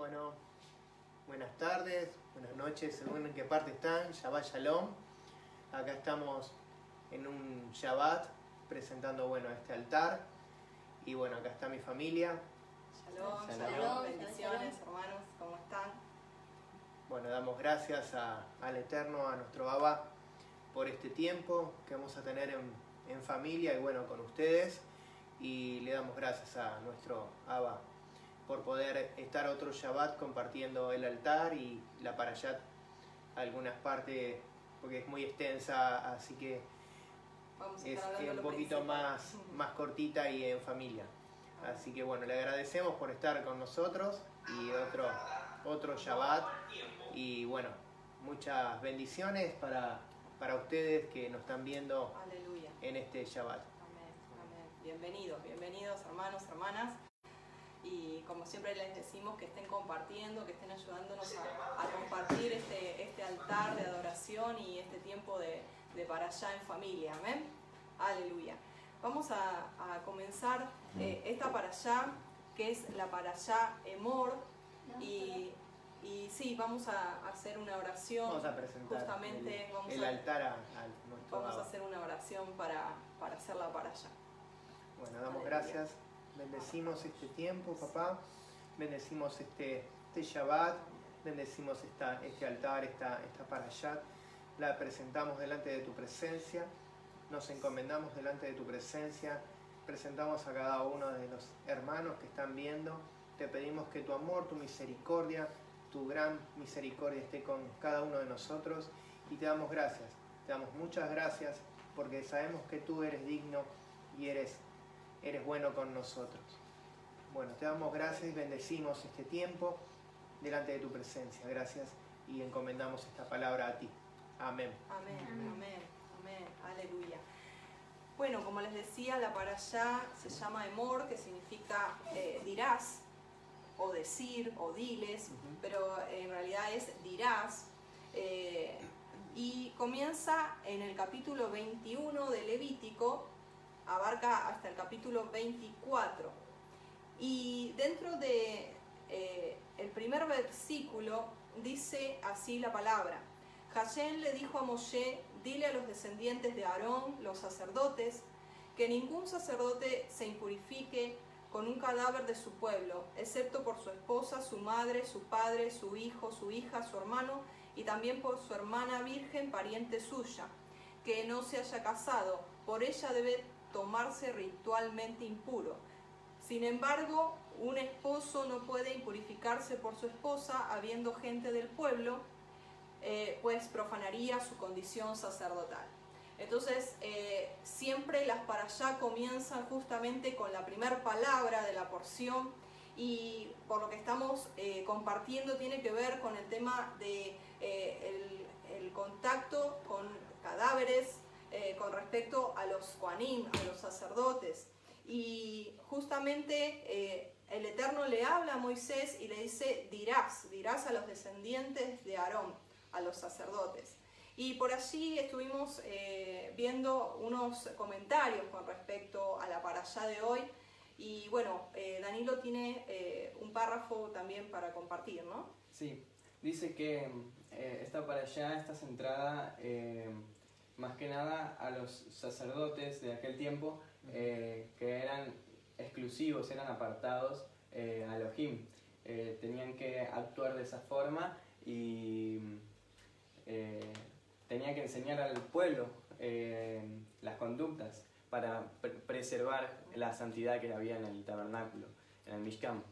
Bueno, buenas tardes, buenas noches, según en qué parte están. Shabbat Shalom. Acá estamos en un Shabbat presentando bueno este altar. Y bueno, acá está mi familia. Shalom, Shalom. shalom, bendiciones, hermanos, ¿cómo están? Bueno, damos gracias a- al Eterno, a nuestro Abba, por este tiempo que vamos a tener en, en familia y bueno, con ustedes. Y le damos gracias a nuestro Abba por poder estar otro Shabbat compartiendo el altar y la Parashat, algunas partes, porque es muy extensa, así que Vamos a es un poquito principal. más, más cortita y en familia. Así que bueno, le agradecemos por estar con nosotros y otro, otro Shabbat. Y bueno, muchas bendiciones para, para ustedes que nos están viendo Aleluya. en este Shabbat. Amén, amén. Bienvenidos, bienvenidos hermanos, hermanas. Y como siempre les decimos que estén compartiendo, que estén ayudándonos a, a compartir este, este altar de adoración y este tiempo de, de para allá en familia. Amén. Aleluya. Vamos a, a comenzar eh, esta para allá, que es la para allá Emor. Y, y sí, vamos a hacer una oración. Vamos a presentar Justamente el, vamos el a- altar a, a nuestro Vamos a hacer una oración para, para hacerla para allá. Bueno, damos Aleluya. gracias. Bendecimos este tiempo, papá. Bendecimos este, este Shabbat. Bendecimos esta, este altar, esta, esta parashat. La presentamos delante de tu presencia. Nos encomendamos delante de tu presencia. Presentamos a cada uno de los hermanos que están viendo. Te pedimos que tu amor, tu misericordia, tu gran misericordia esté con cada uno de nosotros. Y te damos gracias. Te damos muchas gracias porque sabemos que tú eres digno y eres eres bueno con nosotros. Bueno, te damos gracias y bendecimos este tiempo delante de tu presencia. Gracias y encomendamos esta palabra a ti. Amén. Amén, amén, amén, aleluya. Bueno, como les decía, la para allá se llama emor, que significa eh, dirás, o decir, o diles, pero en realidad es dirás. Eh, y comienza en el capítulo 21 de Levítico, abarca hasta el capítulo 24. Y dentro de eh, el primer versículo dice así la palabra. Hashem le dijo a Moshe, dile a los descendientes de Aarón, los sacerdotes, que ningún sacerdote se impurifique con un cadáver de su pueblo, excepto por su esposa, su madre, su padre, su hijo, su hija, su hermano y también por su hermana virgen, pariente suya, que no se haya casado, por ella debe tomarse ritualmente impuro. Sin embargo, un esposo no puede impurificarse por su esposa, habiendo gente del pueblo, eh, pues profanaría su condición sacerdotal. Entonces, eh, siempre las para allá comienzan justamente con la primera palabra de la porción y por lo que estamos eh, compartiendo tiene que ver con el tema de el contacto con cadáveres eh, con respecto a los Koanim, a los sacerdotes. Y justamente eh, el Eterno le habla a Moisés y le dice, dirás, dirás a los descendientes de Aarón, a los sacerdotes. Y por allí estuvimos eh, viendo unos comentarios con respecto a la para allá de hoy. Y bueno, Danilo tiene un párrafo también para compartir, ¿no? Sí, dice que esta para allá está centrada eh, más que nada a los sacerdotes de aquel tiempo eh, que eran exclusivos, eran apartados eh, a Elohim. Eh, tenían que actuar de esa forma y eh, tenían que enseñar al pueblo las conductas para pre- preservar la santidad que había en el tabernáculo, en el Mishkan.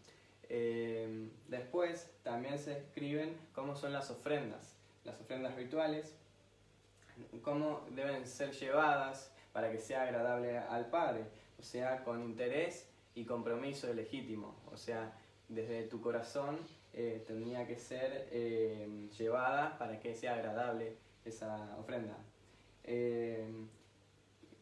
Después también se escriben cómo son las ofrendas, las ofrendas rituales, cómo deben ser llevadas para que sea agradable al Padre, o sea, con interés y compromiso legítimo, o sea, desde tu corazón eh, tendría que ser eh, llevada para que sea agradable esa ofrenda. Eh,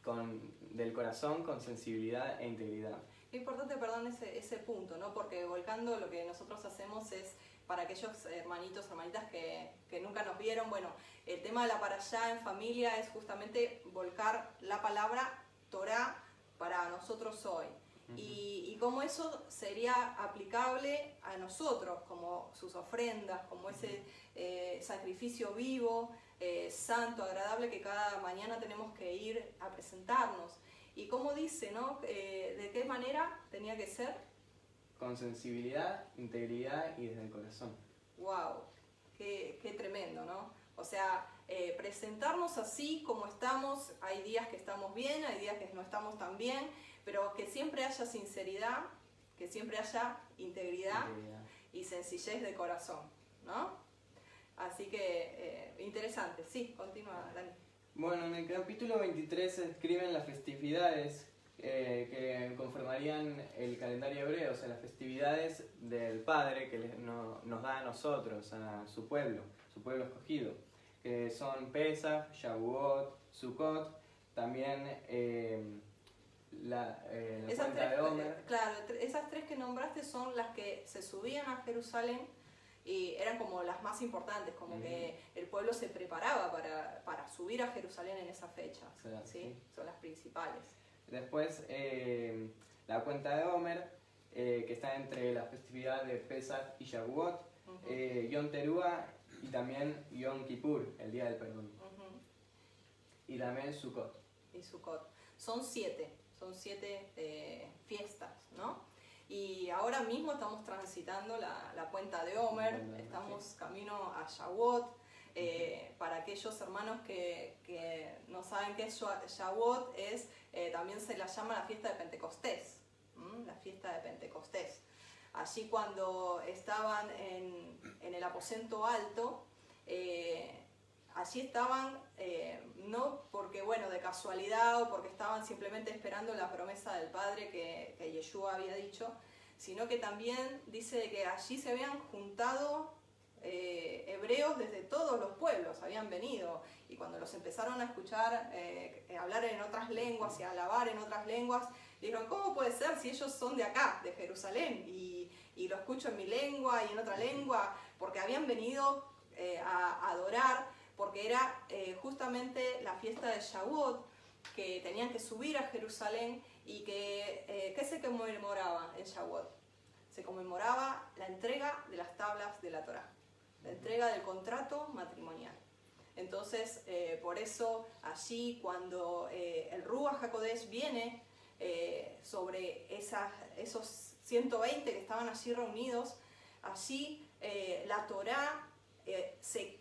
con, del corazón con sensibilidad e integridad. Qué importante, perdón, ese, ese punto, ¿no? Porque volcando lo que nosotros hacemos es para aquellos hermanitos, hermanitas que, que nunca nos vieron, bueno, el tema de la para allá en familia es justamente volcar la palabra Torah para nosotros hoy. y, y cómo eso sería aplicable a nosotros, como sus ofrendas, como ese eh, sacrificio vivo, eh, santo, agradable que cada mañana tenemos que ir a presentarnos. Y cómo dice, ¿no? Eh, ¿De qué manera tenía que ser? Con sensibilidad, integridad y desde el corazón. ¡Wow! Qué, qué tremendo, ¿no? O sea, eh, presentarnos así como estamos, hay días que estamos bien, hay días que no estamos tan bien, pero que siempre haya sinceridad, que siempre haya integridad, Integridad. y sencillez de corazón, ¿no? Así que eh, interesante, sí, continúa, Dani. Bueno, en el capítulo 23 se describen las festividades eh, que conformarían el calendario hebreo, o sea, las festividades del Padre que no- nos da a nosotros, a su pueblo, su pueblo escogido, que son Pesach, Shavuot, Sukkot, también eh, la, eh, la Esas tres, de Omer. claro, esas tres que nombraste son las que se subían a Jerusalén y eran como las más importantes, como que el pueblo se preparaba para, para subir a Jerusalén en esa fecha, O sea, ¿sí? sí. Son las principales. Después eh, la cuenta de Omer, eh, que está entre la festividad de Pesach y Shavuot, Ujú, eh, Yom Teruah y también Yom Kippur, el día del perdón. ujú. Y también Sukkot. y Sukkot. Son siete, son siete eh, fiestas, ¿no? Y ahora mismo estamos transitando la, la cuenta de Omer, Bueno, estamos camino a Shavuot. Eh, para aquellos hermanos que, que no saben qué es Shavuot, es, eh, también se la llama la fiesta de Pentecostés, la fiesta de Pentecostés. Allí cuando estaban en, en el aposento alto, eh, allí estaban eh, no porque, bueno, de casualidad o porque estaban simplemente esperando la promesa del Padre que, que Yeshua había dicho, sino que también dice que allí se habían juntado eh, hebreos desde todos los pueblos, habían venido, y cuando los empezaron a escuchar eh, hablar en otras lenguas y a alabar en otras lenguas, dijeron, ¿cómo puede ser si ellos son de acá, de Jerusalén? Y, y lo escucho en mi lengua y en otra lengua, porque habían venido eh, a adorar, porque era eh, justamente la fiesta de Shavuot, que tenían que subir a Jerusalén y que, eh, ¿qué se conmemoraba en Shavuot? Se conmemoraba la entrega de las tablas de la Torá, entrega del contrato matrimonial. Entonces, eh, por eso allí cuando eh, el Ruach HaKodesh viene eh, sobre esas, esos 120 que estaban allí reunidos, allí la Torá se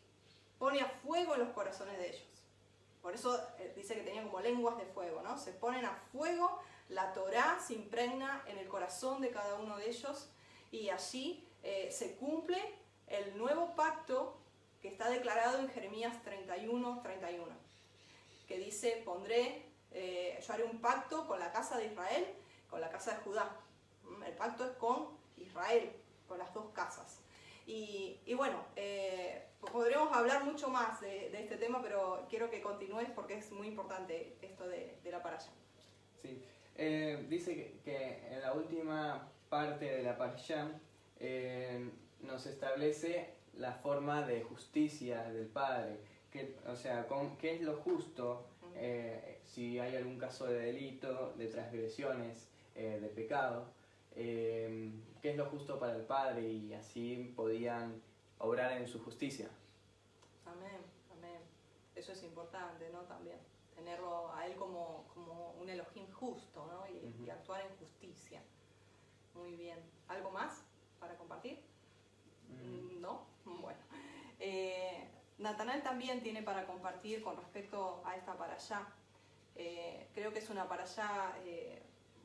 pone a fuego en los corazones de ellos. Por eso dice que tenían como lenguas de fuego, ¿no? Se ponen a fuego, la Torá se impregna en el corazón de cada uno de ellos y allí se cumple el nuevo pacto que está declarado en Jeremías 31, 31, que dice, pondré, eh, yo haré un pacto con la casa de Israel, con la casa de Judá. ¿Mm? El pacto es con Israel, con las dos casas. Y, y bueno, eh, podríamos hablar mucho más de, de este tema, pero quiero que continúes porque es muy importante esto de, de la paralla. Sí. Eh, dice que, que en la última parte de la Parashá eh, nos establece la forma de justicia del Padre. Que, o sea, con, qué es lo justo eh, si hay algún caso de delito, de transgresiones, eh, de pecado. eh, qué es lo justo para el Padre y así podían obrar en su justicia. Amén, amén. Eso es importante, ¿no? También tenerlo a él como, como un Elohim justo, ¿no? Y, actuar en justicia. Muy bien. ¿Algo más para compartir? Eh, Natanael también tiene para compartir con respecto a esta para allá. creo que es una para allá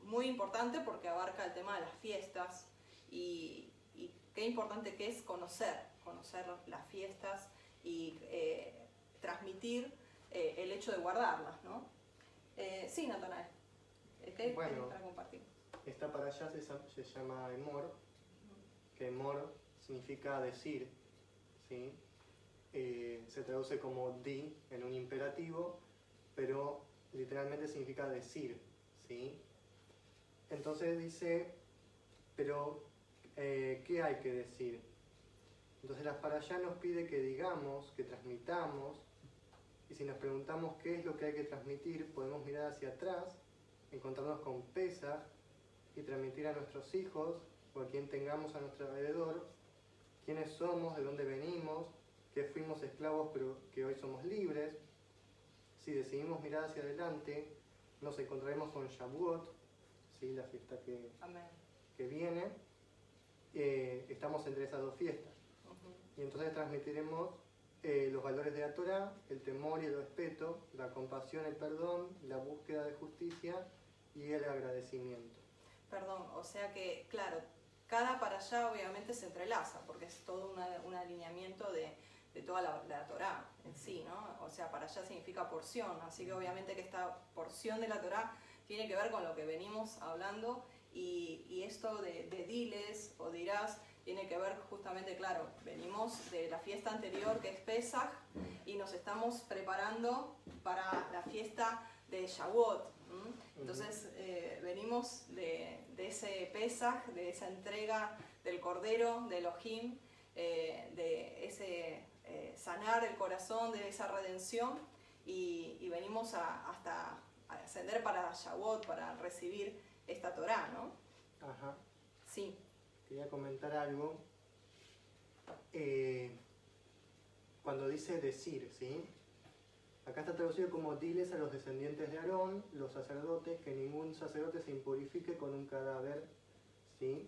muy importante porque abarca el tema de las fiestas y, y qué importante que es conocer, conocer las fiestas y eh, transmitir eh, el hecho de guardarlas, ¿no? Eh, sí, Natanael. ¿Qué tienes Bueno. para compartir? Esta para allá se, se llama Emor, que Emor significa decir, ¿sí? Eh, se traduce como di en un imperativo, pero literalmente significa decir, ¿sí? Entonces dice, pero eh, ¿qué hay que decir? Entonces la para allá nos pide que digamos, que transmitamos, y si nos preguntamos qué es lo que hay que transmitir, podemos mirar hacia atrás, encontrarnos con Pesach, y transmitir a nuestros hijos o a quien tengamos a nuestro alrededor quiénes somos, de dónde venimos, que fuimos esclavos pero que hoy somos libres. Si decidimos mirar hacia adelante, nos encontraremos con Shavuot, ¿sí? la fiesta que, que viene. Eh, estamos entre esas dos fiestas. Ujú. Y entonces transmitiremos eh, los valores de la Torah, el temor y el respeto, la compasión, el perdón, la búsqueda de justicia y el agradecimiento. Perdón, o sea que, claro, cada para allá obviamente se entrelaza, porque es todo una- un alineamiento de, de toda la, la Torá en sí, ¿no? O sea, para allá significa porción, así que obviamente que esta porción de la Torá tiene que ver con lo que venimos hablando y, y esto de, de diles o dirás tiene que ver justamente, claro, venimos de la fiesta anterior que es Pesach y nos estamos preparando para la fiesta de Shavuot. ¿m? Entonces eh, venimos de, de ese Pesach, de esa entrega del Cordero, de Elohim, eh, de ese eh, sanar el corazón, de esa redención y, y venimos a- hasta a ascender para Shavuot, para recibir esta Torah, ¿no? Ajá. Sí. Quería comentar algo. Eh, cuando dice decir, ¿sí? Acá está traducido como diles a los descendientes de Aarón, los sacerdotes, que ningún sacerdote se impurifique con un cadáver, ¿sí?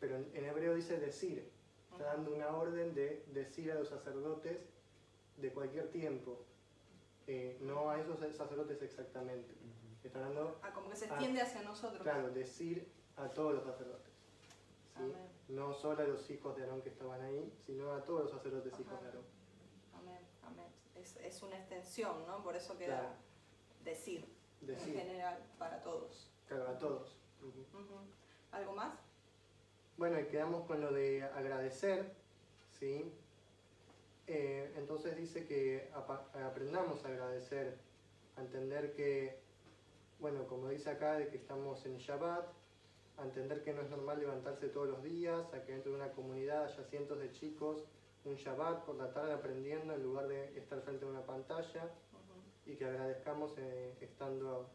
Pero en, en hebreo dice decir. Está dando una orden de decir a los sacerdotes de cualquier tiempo. Eh, no a esos sacerdotes exactamente. Está dando, Ah, como que se extiende hacia nosotros. claro, decir a todos los sacerdotes. No solo a los hijos de Aarón que estaban ahí, sino a todos los sacerdotes hijos Ajá. de Aarón. Amén, amén. Es, es una extensión, ¿no? Por eso queda Claro. decir, en general, para todos. claro, a todos. ¿Algo más? Bueno, y quedamos con lo de agradecer, ¿sí? Eh, entonces dice que aprendamos a agradecer, a entender que, bueno, como dice acá, de que estamos en Shabbat, a entender que no es normal levantarse todos los días, a que dentro de una comunidad haya cientos de chicos un Shabbat por la tarde aprendiendo en lugar de estar frente a una pantalla y que agradezcamos eh, estando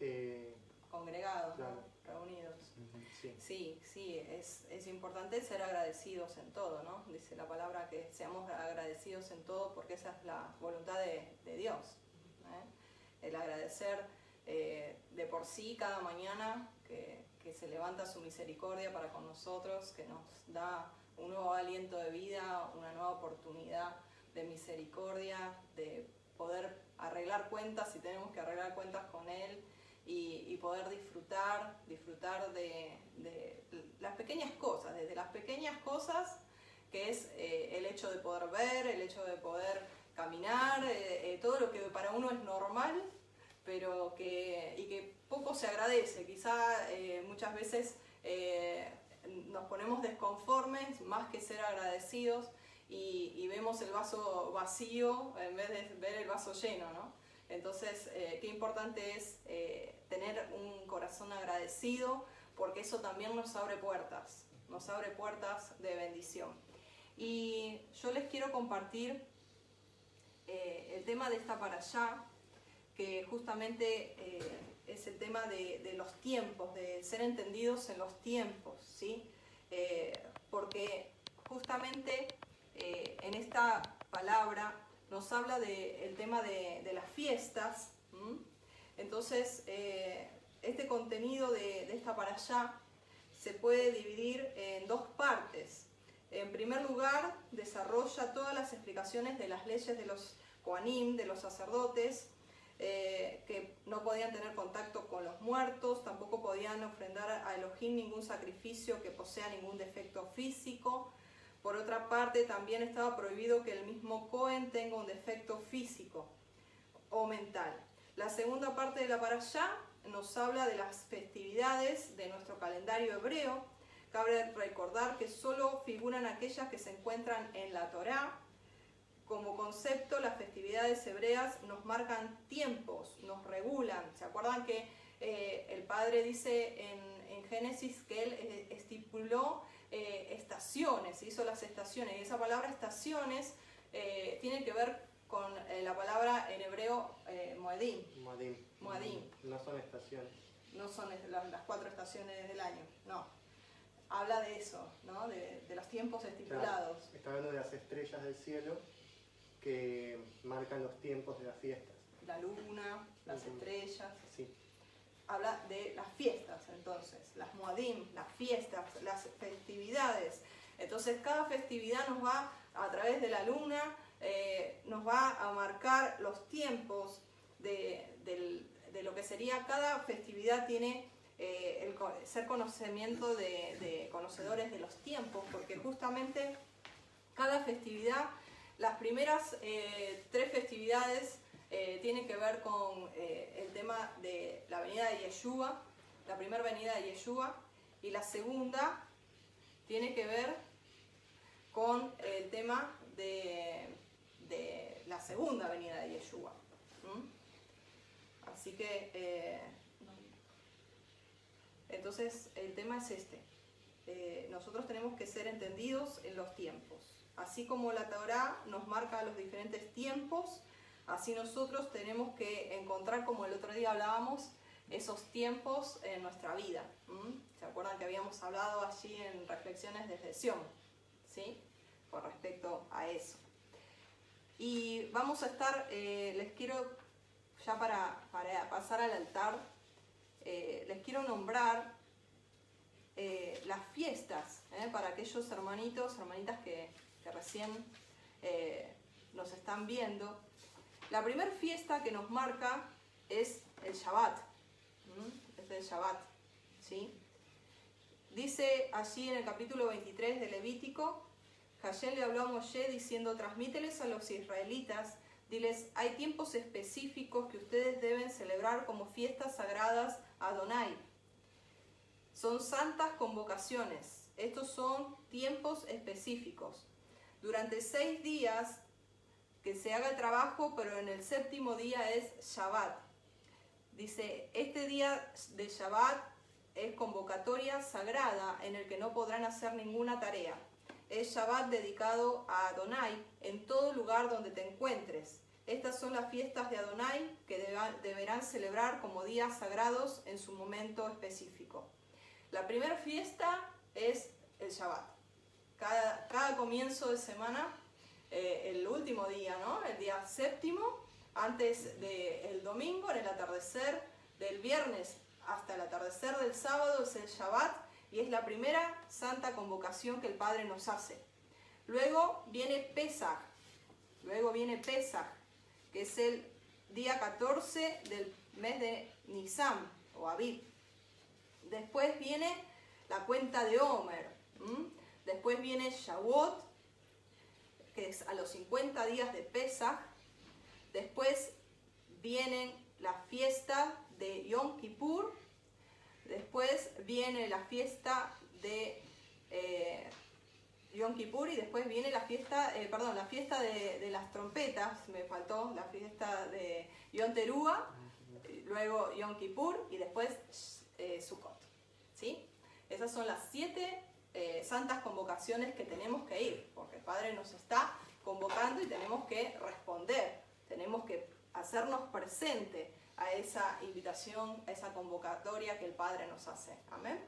eh, Congregados, ¿no? Reunidos. sí, Sí, sí, es, es importante ser agradecidos en todo, ¿no? Dice la palabra que seamos agradecidos en todo porque esa es la voluntad de, de Dios. ¿eh? El agradecer eh, de por sí cada mañana que, que se levanta su misericordia para con nosotros, que nos da un nuevo aliento de vida, una nueva oportunidad de misericordia, de poder arreglar cuentas si tenemos que arreglar cuentas con Él y, poder disfrutar, disfrutar de, las pequeñas cosas, desde las pequeñas cosas, que es eh, el hecho de poder ver, el hecho de poder caminar, eh, eh, todo lo que para uno es normal, pero que, y que poco se agradece. Quizá muchas veces nos ponemos desconformes más que ser agradecidos y, vemos el vaso vacío en vez de ver el vaso lleno, ¿no? Entonces, qué importante es tener un corazón agradecido, porque eso también nos abre puertas, nos abre puertas de bendición. Y yo les quiero compartir eh, el tema de esta para allá, que justamente eh, es el tema de, de los tiempos, de ser entendidos en los tiempos, ¿sí? Eh, porque justamente en esta palabra nos habla del tema de, de las fiestas. Entonces, eh, este contenido de, esta para allá se puede dividir en dos partes. En primer lugar, desarrolla todas las explicaciones de las leyes de los Koanim, de los sacerdotes, eh, que no podían tener contacto con los muertos, tampoco podían ofrendar a Elohim ningún sacrificio que posea ningún defecto físico. Por otra parte, también estaba prohibido que el mismo Cohen tenga un defecto físico o mental. La segunda parte de la parashá nos habla de las festividades de nuestro calendario hebreo. Cabe recordar que solo figuran aquellas que se encuentran en la Torá. Como concepto, las festividades hebreas nos marcan tiempos, nos regulan. ¿Se acuerdan que eh, el Padre dice en, Génesis que Él eh, estipuló eh, estaciones, hizo las estaciones? Y esa palabra estaciones tiene que ver con eh, la palabra en hebreo eh, moedim. Moadim. Moadim. No son estaciones. no son las cuatro estaciones del año, no. Habla de eso, ¿no? de, los tiempos estipulados. está hablando de las estrellas del cielo que marcan los tiempos de las fiestas. La luna, las estrellas. Sí. Habla de las fiestas, entonces, las muadim, las fiestas, las festividades. Entonces, cada festividad nos va, a través de la luna, eh, nos va a marcar los tiempos de, lo que sería cada festividad tiene eh, el ser conocimiento de, conocedores de los tiempos, porque justamente cada festividad, las primeras eh, tres festividades tienen que ver con el tema de la venida de Yeshua, la primera venida de Yeshua, y la segunda tiene que ver con el tema de de la segunda venida de Yeshua. Así que, eh, entonces el tema es este. Eh, nosotros tenemos que ser entendidos en los tiempos. Así como la Torah nos marca los diferentes tiempos, así nosotros tenemos que encontrar, como el otro día hablábamos, esos tiempos en nuestra vida. ¿Se acuerdan que habíamos hablado allí en reflexiones de Sion? ¿Sí? Con respecto a eso. Y vamos a estar, eh, les quiero, ya para, pasar al altar, eh, les quiero nombrar eh, las fiestas para aquellos hermanitos, hermanitas que, recién nos están viendo. La primera fiesta que nos marca es el Shabbat, es el Shabbat, ¿sí? Dice allí en el capítulo 23 de Levítico, Hashem le habló a Moshe diciendo, transmíteles a los israelitas, diles, hay tiempos específicos que ustedes deben celebrar como fiestas sagradas a Adonai. Son santas convocaciones. Estos son tiempos específicos. Durante seis días que se haga el trabajo, pero en el séptimo día es Shabbat. Dice, este día de Shabbat es convocatoria sagrada en el que no podrán hacer ninguna tarea es Shabbat dedicado a Adonai en todo lugar donde te encuentres. Estas son las fiestas de Adonai que deberán celebrar como días sagrados en su momento específico. La primera fiesta es el Shabbat. Cada, comienzo de semana, eh, el último día, ¿no? el día séptimo, antes del domingo, en el atardecer del viernes hasta el atardecer del sábado es el Shabbat y es la primera santa convocación que el Padre nos hace. Luego viene Pesach, luego viene Pesach, que es el día 14 del mes de Nisan o Aviv. Después viene la cuenta de Omer. Después viene Shavuot, que es a los 50 días de Pesach. Después vienen la fiesta de Yom Kippur, Después viene la fiesta de eh, Yom Kippur y después viene la fiesta, eh, perdón, la fiesta de, las trompetas, me faltó la fiesta de Yom Teruah, luego Yom Kippur y después eh, Sukkot. ¿sí? Esas son las siete eh, santas convocaciones que tenemos que ir, porque el Padre nos está convocando y tenemos que responder, tenemos que hacernos presente a esa invitación, a esa convocatoria que el Padre nos hace. Amén.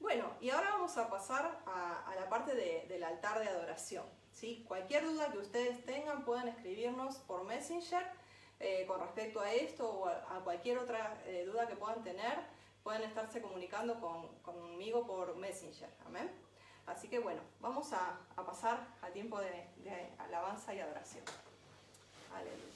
Bueno, y ahora vamos a pasar a, la parte del altar de adoración. ¿sí? Cualquier duda que ustedes tengan pueden escribirnos por Messenger eh, con respecto a esto o a, cualquier otra eh, duda que puedan tener. Pueden estarse comunicando conmigo por Messenger. Amén. Así que bueno, vamos a, pasar al tiempo de, de alabanza y adoración. Aleluya.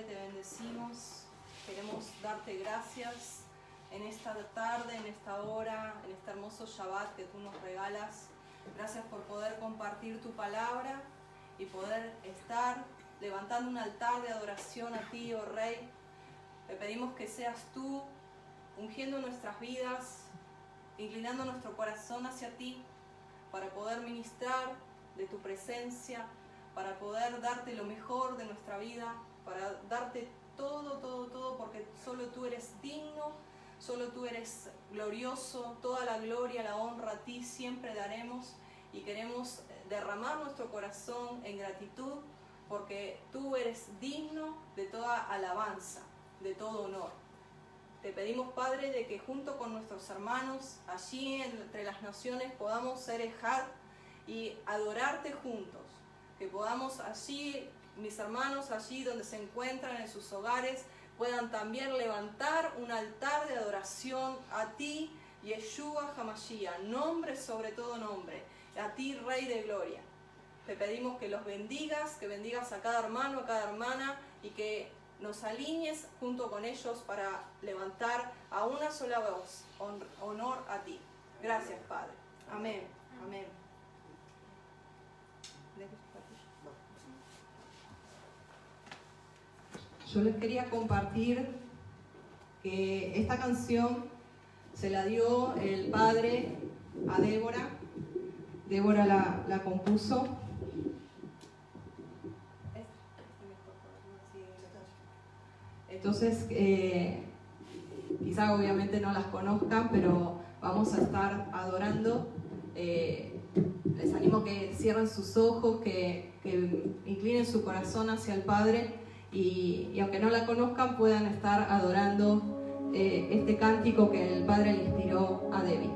Padre, te bendecimos. Queremos darte gracias en esta tarde, en esta hora, en este hermoso Shabbat que tú nos regalas. Gracias por poder compartir tu palabra y poder estar levantando un altar de adoración a ti, oh Rey. Te pedimos que seas tú ungiendo nuestras vidas, inclinando nuestro corazón hacia ti para poder ministrar de tu presencia, para poder darte lo mejor de nuestra vida, para darte todo, todo, todo, porque solo tú eres digno, solo tú eres glorioso, toda la gloria, la honra a ti siempre daremos y queremos derramar nuestro corazón en gratitud porque tú eres digno de toda alabanza, de todo honor. Te pedimos, Padre, de que junto con nuestros hermanos allí entre las naciones podamos ser ejad y adorarte juntos, que podamos allí, mis hermanos allí donde se encuentran en sus hogares, puedan también levantar un altar de adoración a ti, Yeshua Hamashiach, nombre sobre todo nombre, a ti, Rey de Gloria. Te pedimos que los bendigas, que bendigas a cada hermano, a cada hermana y que nos alinees junto con ellos para levantar a una sola voz honor a ti. Gracias, Padre. Amén. Amén. Yo les quería compartir que esta canción se la dio el padre a Débora. Débora la, compuso Entonces, eh, quizá obviamente no las conozcan, pero vamos a estar adorando. Eh, les animo que cierren sus ojos, que, inclinen su corazón hacia el Padre y, aunque no la conozcan puedan estar adorando eh, este cántico que el Padre le inspiró a David.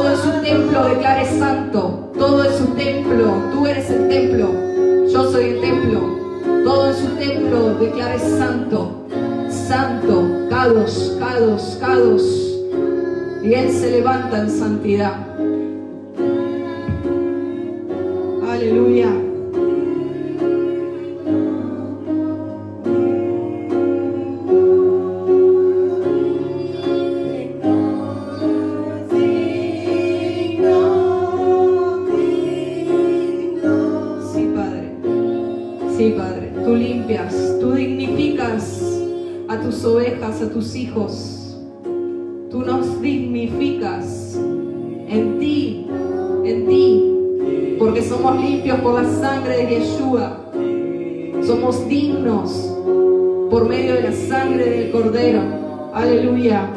Todo es un templo, declara es santo. Todo es un templo. Tú eres el templo. Yo soy el templo. Todo es un templo, declara es santo. Santo. Cados, cados, cados. Y Él se levanta en santidad. Aleluya. sangre del Cordero. Aleluya.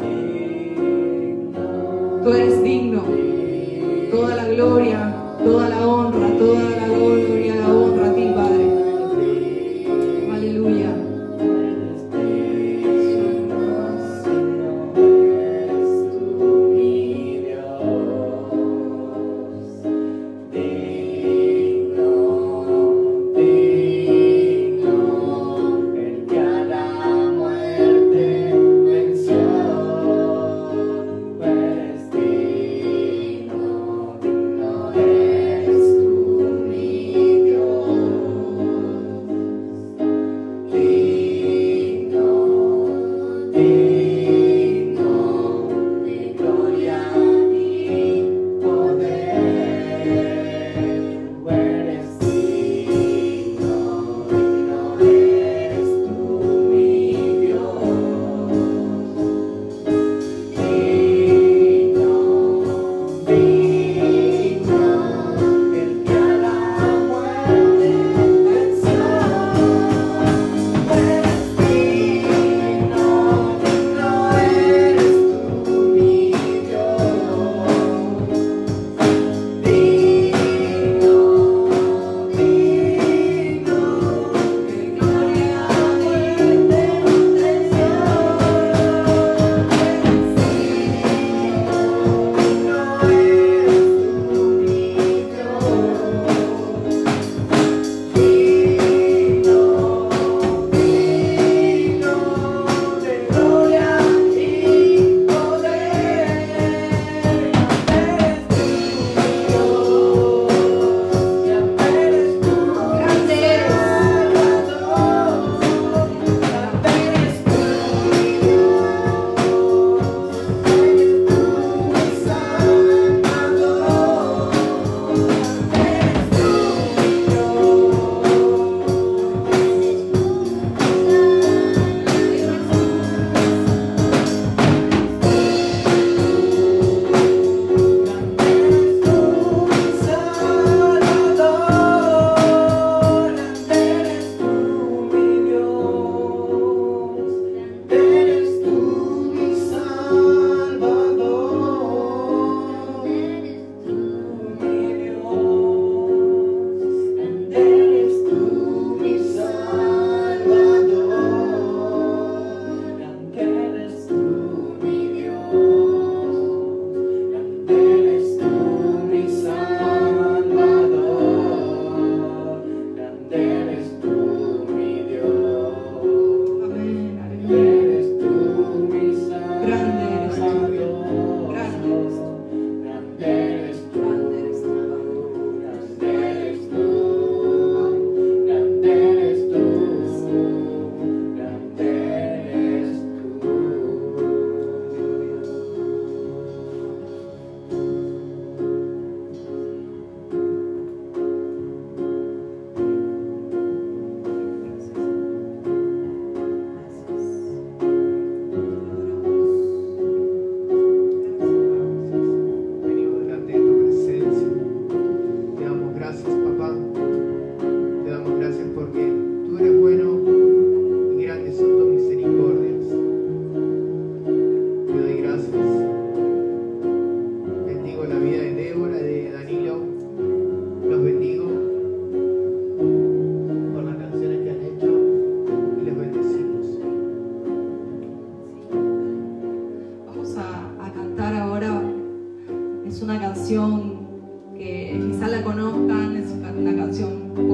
Canción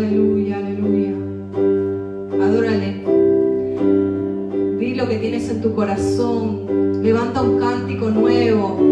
Aleluya, aleluya. Adórale. Di lo que tienes en tu corazón. Levanta un cántico nuevo.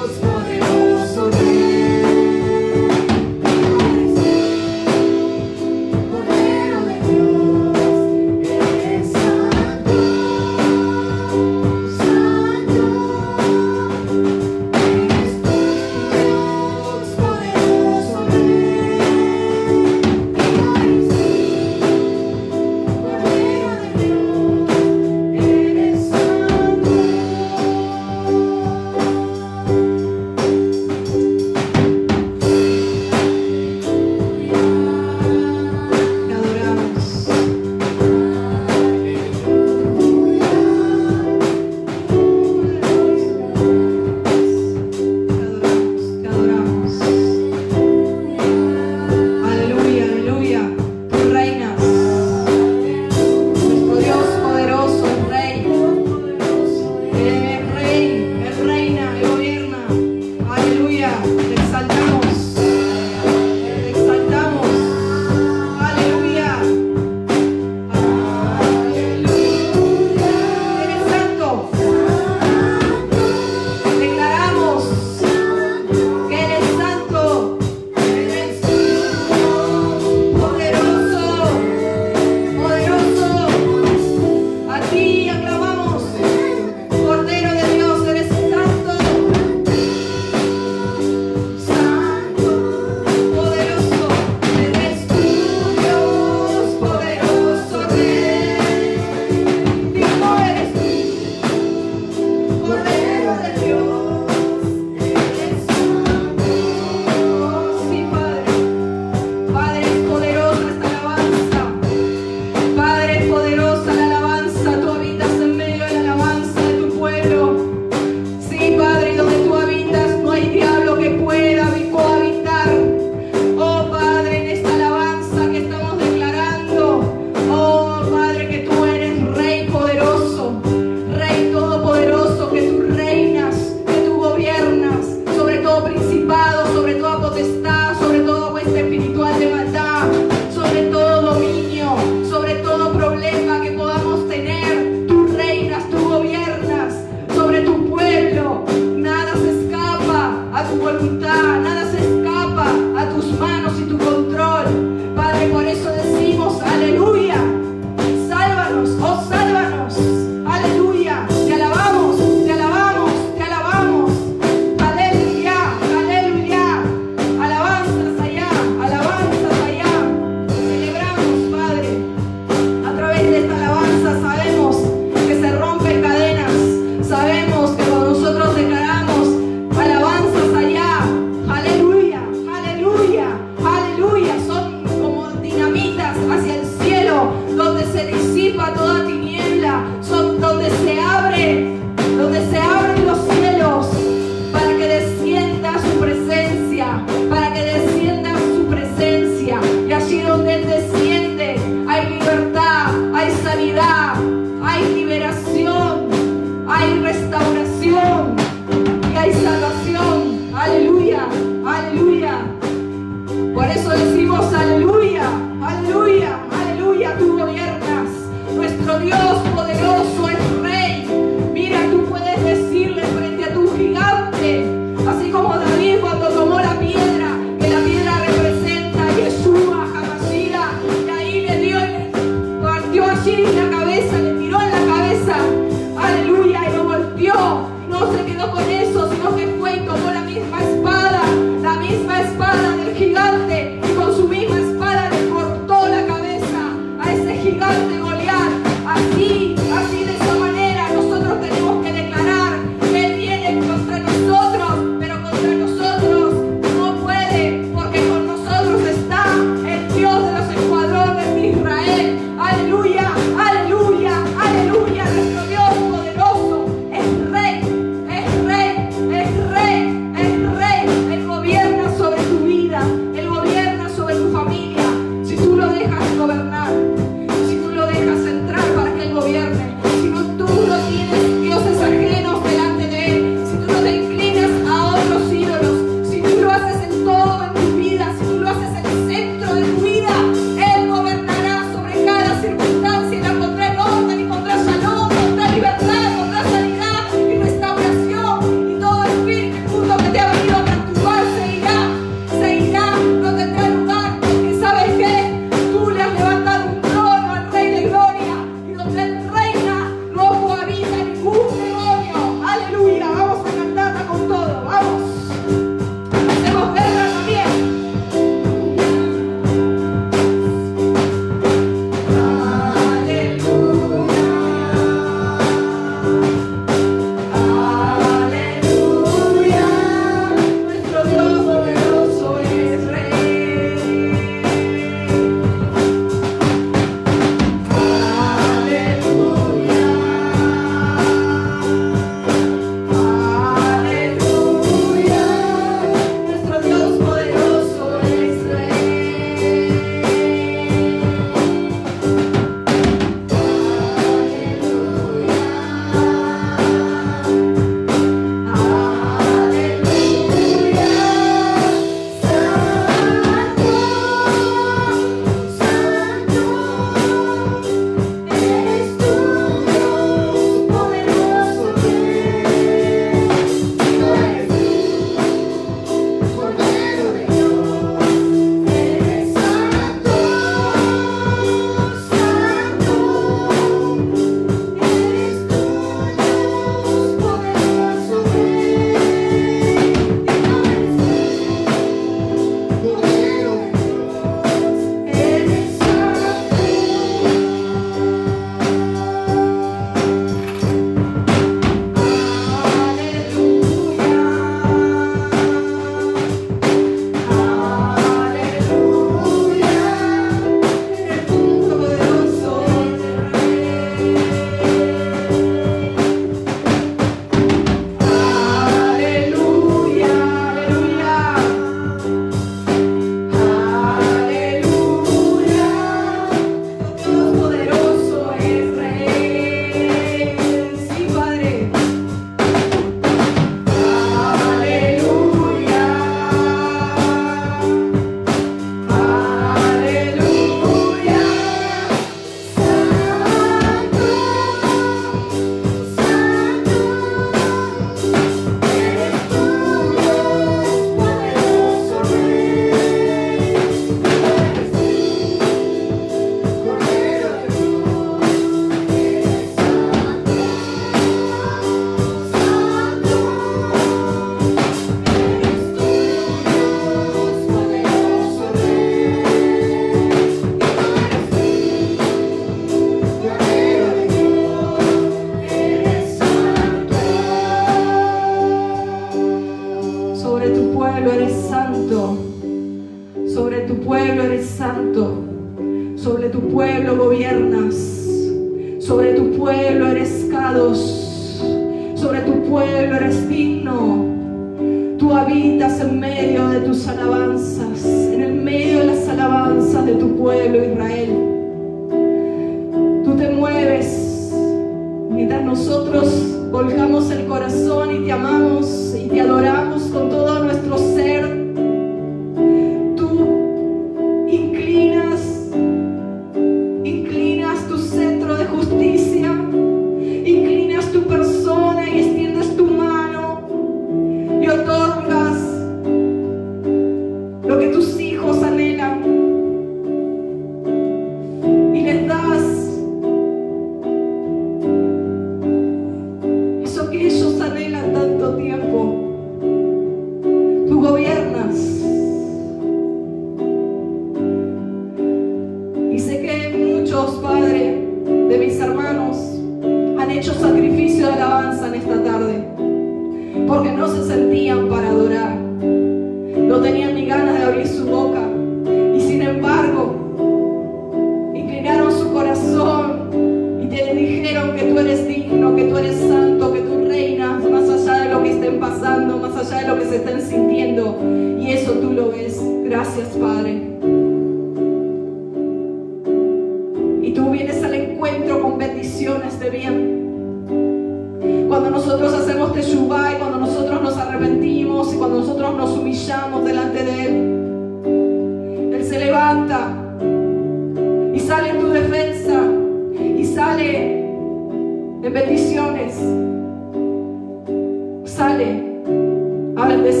A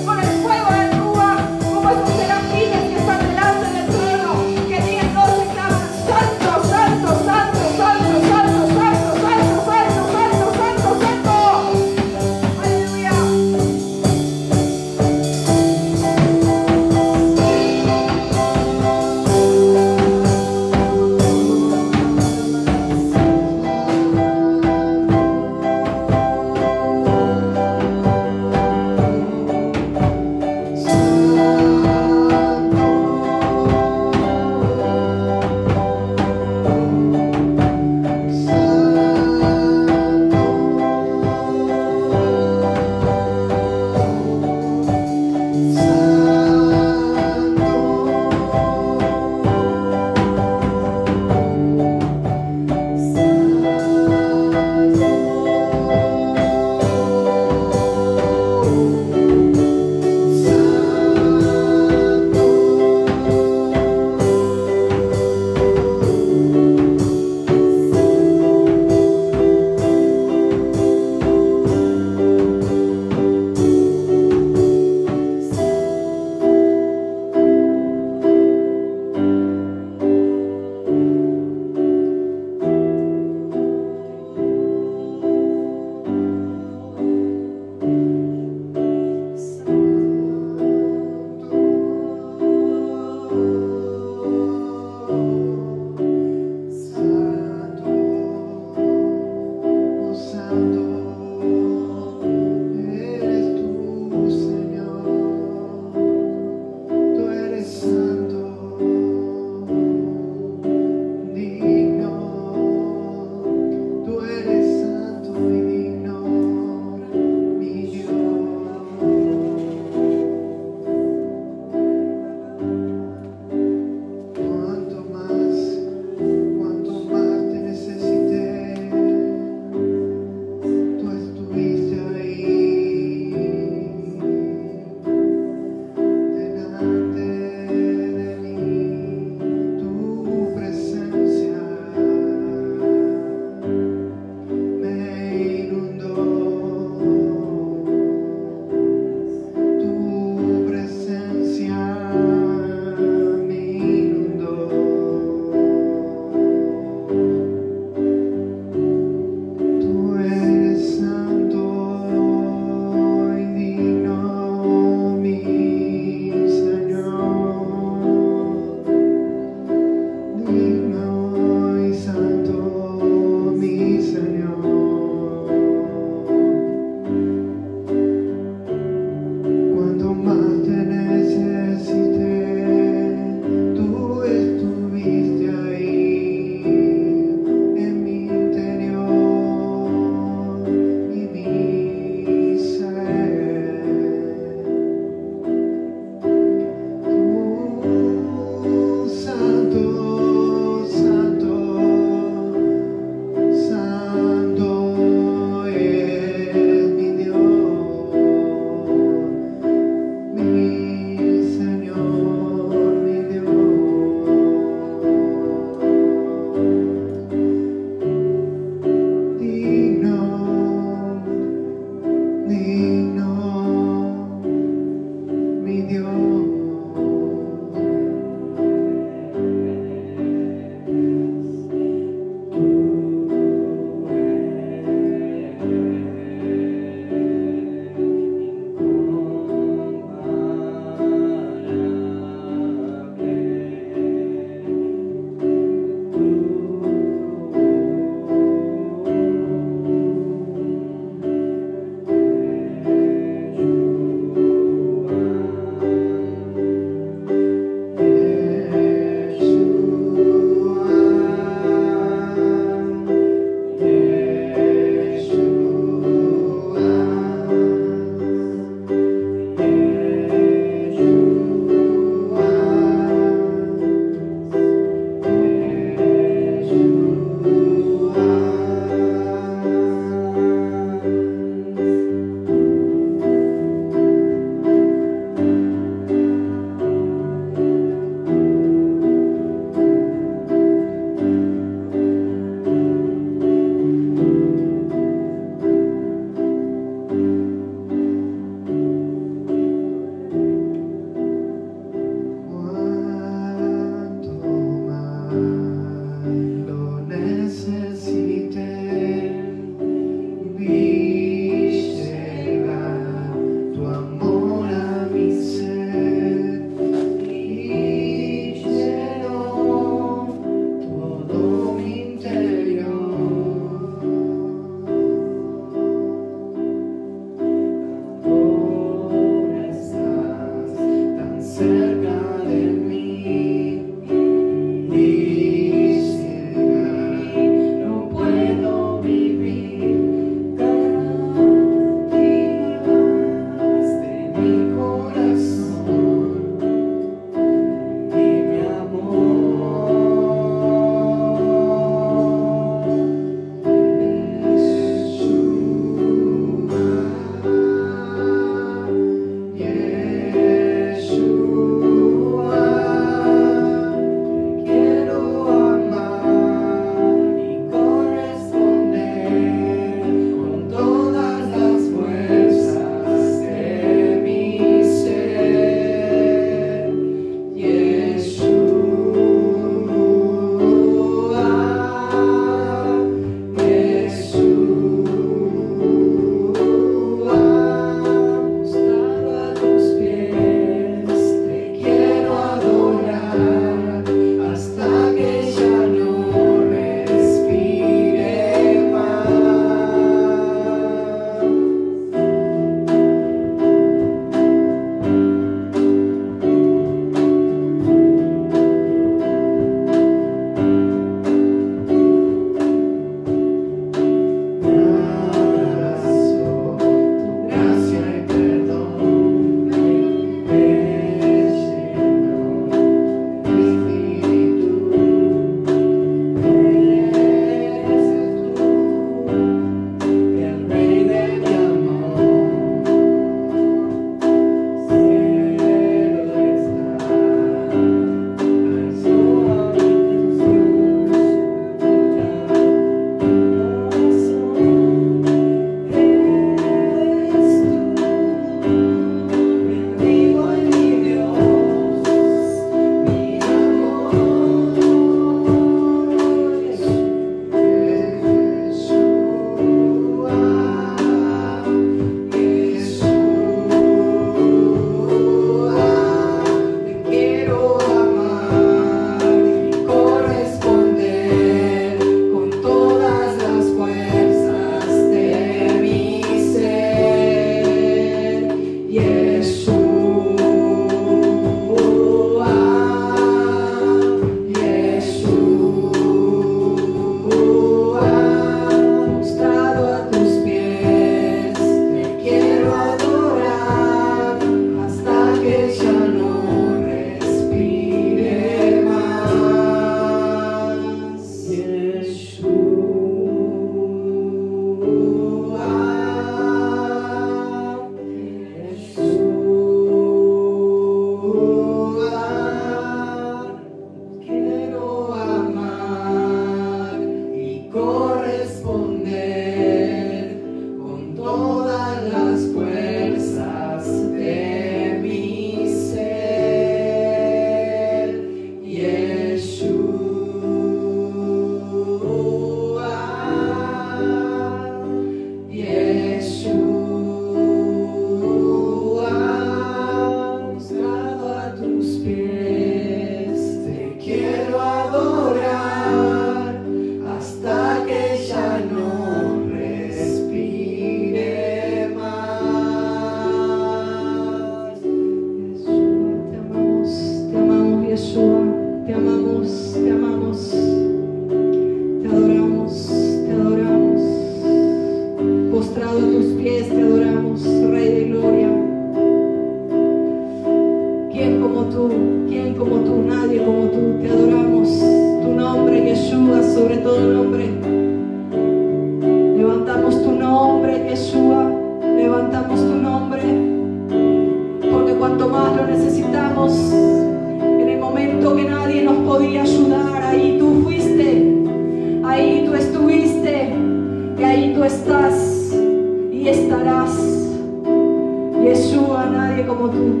como tú.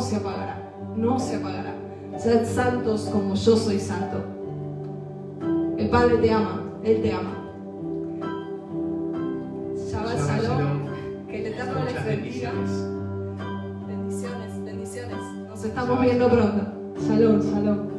no se apagará, no se apagará. Sed santos como yo soy santo. El Padre te ama, Él te ama. Shabbat Shalom, que el Eterno les bendiga. Bendiciones, bendiciones. Nos estamos viendo pronto. Shalom, shalom.